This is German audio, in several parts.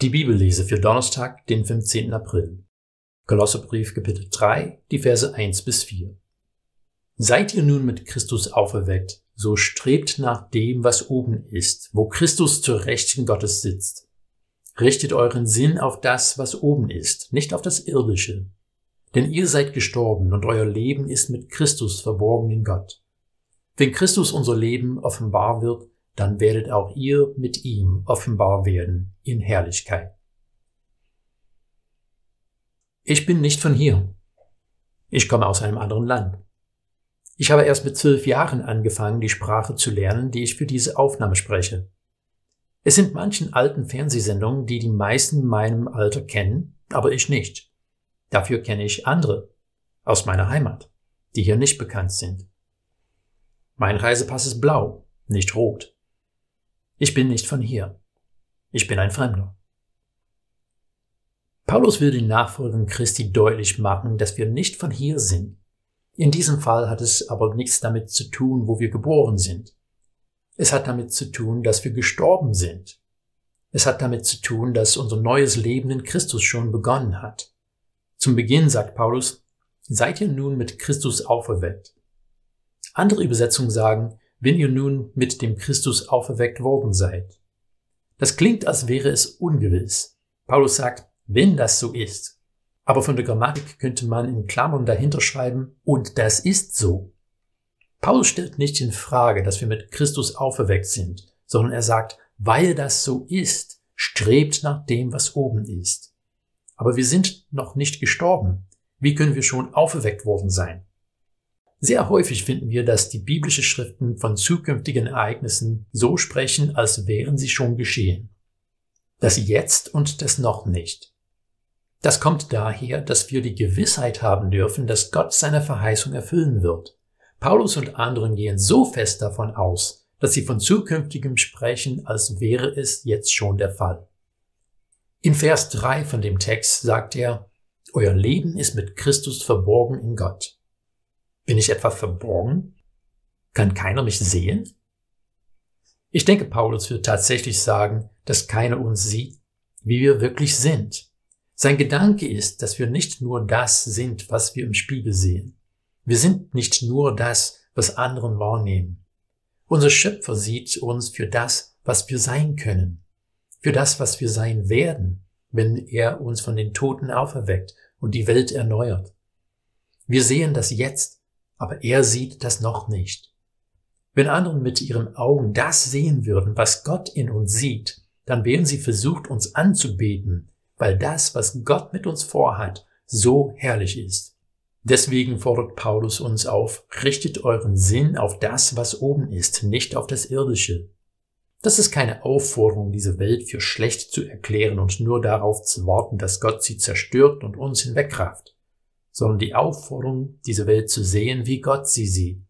Die Bibellese für Donnerstag, den 15. April. Kolosserbrief Kapitel 3, die Verse 1 bis 4. Seid ihr nun mit Christus auferweckt, so strebt nach dem, was oben ist, wo Christus zur Rechten Gottes sitzt. Richtet euren Sinn auf das, was oben ist, nicht auf das Irdische. Denn ihr seid gestorben und euer Leben ist mit Christus verborgen in Gott. Wenn Christus unser Leben offenbar wird, dann werdet auch ihr mit ihm offenbar werden in Herrlichkeit. Ich bin nicht von hier. Ich komme aus einem anderen Land. Ich habe erst mit zwölf Jahren angefangen, die Sprache zu lernen, die ich für diese Aufnahme spreche. Es sind manchen alten Fernsehsendungen, die die meisten in meinem Alter kennen, aber ich nicht. Dafür kenne ich andere aus meiner Heimat, die hier nicht bekannt sind. Mein Reisepass ist blau, nicht rot. Ich bin nicht von hier. Ich bin ein Fremder. Paulus will den Nachfolgern Christi deutlich machen, dass wir nicht von hier sind. In diesem Fall hat es aber nichts damit zu tun, wo wir geboren sind. Es hat damit zu tun, dass wir gestorben sind. Es hat damit zu tun, dass unser neues Leben in Christus schon begonnen hat. Zum Beginn sagt Paulus, seid ihr nun mit Christus auferweckt. Andere Übersetzungen sagen, wenn ihr nun mit dem Christus auferweckt worden seid. Das klingt, als wäre es ungewiss. Paulus sagt, wenn das so ist. Aber von der Grammatik könnte man in Klammern dahinter schreiben, und das ist so. Paulus stellt nicht in Frage, dass wir mit Christus auferweckt sind, sondern er sagt, weil das so ist, strebt nach dem, was oben ist. Aber wir sind noch nicht gestorben. Wie können wir schon auferweckt worden sein? Sehr häufig finden wir, dass die biblische Schriften von zukünftigen Ereignissen so sprechen, als wären sie schon geschehen. Das Jetzt und das Noch nicht. Das kommt daher, dass wir die Gewissheit haben dürfen, dass Gott seine Verheißung erfüllen wird. Paulus und anderen gehen so fest davon aus, dass sie von zukünftigem sprechen, als wäre es jetzt schon der Fall. In Vers 3 von dem Text sagt er, Euer Leben ist mit Christus verborgen in Gott. Bin ich etwa verborgen? Kann keiner mich sehen? Ich denke, Paulus wird tatsächlich sagen, dass keiner uns sieht, wie wir wirklich sind. Sein Gedanke ist, dass wir nicht nur das sind, was wir im Spiegel sehen. Wir sind nicht nur das, was anderen wahrnehmen. Unser Schöpfer sieht uns für das, was wir sein können, für das, was wir sein werden, wenn er uns von den Toten auferweckt und die Welt erneuert. Wir sehen das jetzt aber er sieht das noch nicht. Wenn andere mit ihren Augen das sehen würden, was Gott in uns sieht, dann wären sie versucht, uns anzubeten, weil das, was Gott mit uns vorhat, so herrlich ist. Deswegen fordert Paulus uns auf, richtet euren Sinn auf das, was oben ist, nicht auf das Irdische. Das ist keine Aufforderung, diese Welt für schlecht zu erklären und nur darauf zu warten, dass Gott sie zerstört und uns hinwegrafft sondern die Aufforderung, diese Welt zu sehen, wie Gott sie sieht.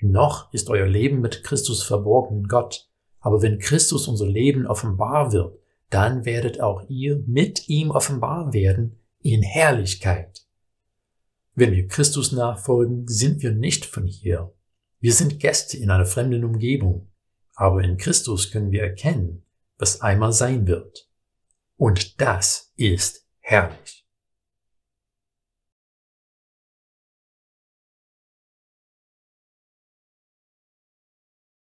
Noch ist euer Leben mit Christus verborgen in Gott, aber wenn Christus unser Leben offenbar wird, dann werdet auch ihr mit ihm offenbar werden in Herrlichkeit. Wenn wir Christus nachfolgen, sind wir nicht von hier. Wir sind Gäste in einer fremden Umgebung, aber in Christus können wir erkennen, was einmal sein wird. Und das ist herrlich.